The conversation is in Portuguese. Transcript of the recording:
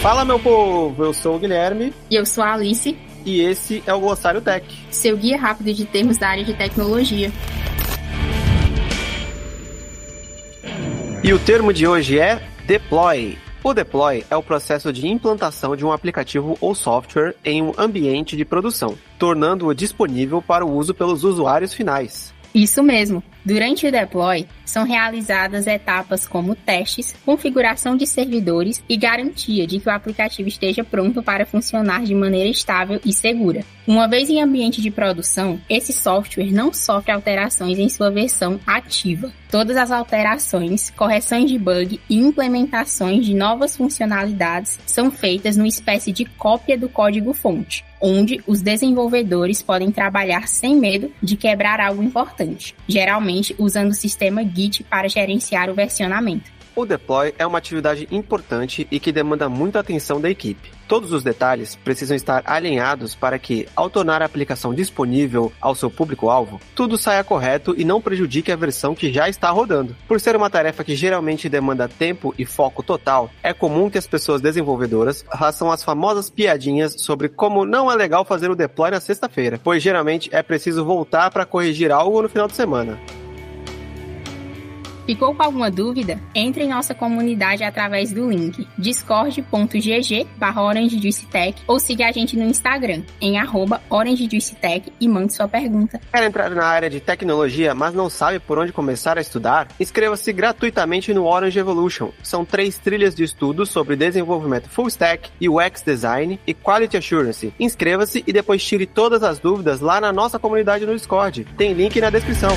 Fala, meu povo! Eu sou o Guilherme. E eu sou a Alice. E esse é o Glossário Tech seu guia rápido de termos da área de tecnologia. E o termo de hoje é deploy. O deploy é o processo de implantação de um aplicativo ou software em um ambiente de produção, tornando-o disponível para o uso pelos usuários finais. Isso mesmo. Durante o deploy, são realizadas etapas como testes, configuração de servidores e garantia de que o aplicativo esteja pronto para funcionar de maneira estável e segura. Uma vez em ambiente de produção, esse software não sofre alterações em sua versão ativa. Todas as alterações, correções de bug e implementações de novas funcionalidades são feitas numa espécie de cópia do código-fonte, onde os desenvolvedores podem trabalhar sem medo de quebrar algo importante, geralmente usando o sistema Git para gerenciar o versionamento. O deploy é uma atividade importante e que demanda muita atenção da equipe. Todos os detalhes precisam estar alinhados para que, ao tornar a aplicação disponível ao seu público-alvo, tudo saia correto e não prejudique a versão que já está rodando. Por ser uma tarefa que geralmente demanda tempo e foco total, é comum que as pessoas desenvolvedoras façam as famosas piadinhas sobre como não é legal fazer o deploy na sexta-feira, pois geralmente é preciso voltar para corrigir algo no final de semana. Ficou com alguma dúvida? Entre em nossa comunidade através do link discord.gg orangejuicetech ou siga a gente no Instagram em arroba orangejuicetech e mande sua pergunta. Quer entrar na área de tecnologia, mas não sabe por onde começar a estudar? Inscreva-se gratuitamente no Orange Evolution. São três trilhas de estudos sobre desenvolvimento full stack, UX design e quality assurance. Inscreva-se e depois tire todas as dúvidas lá na nossa comunidade no Discord. Tem link na descrição.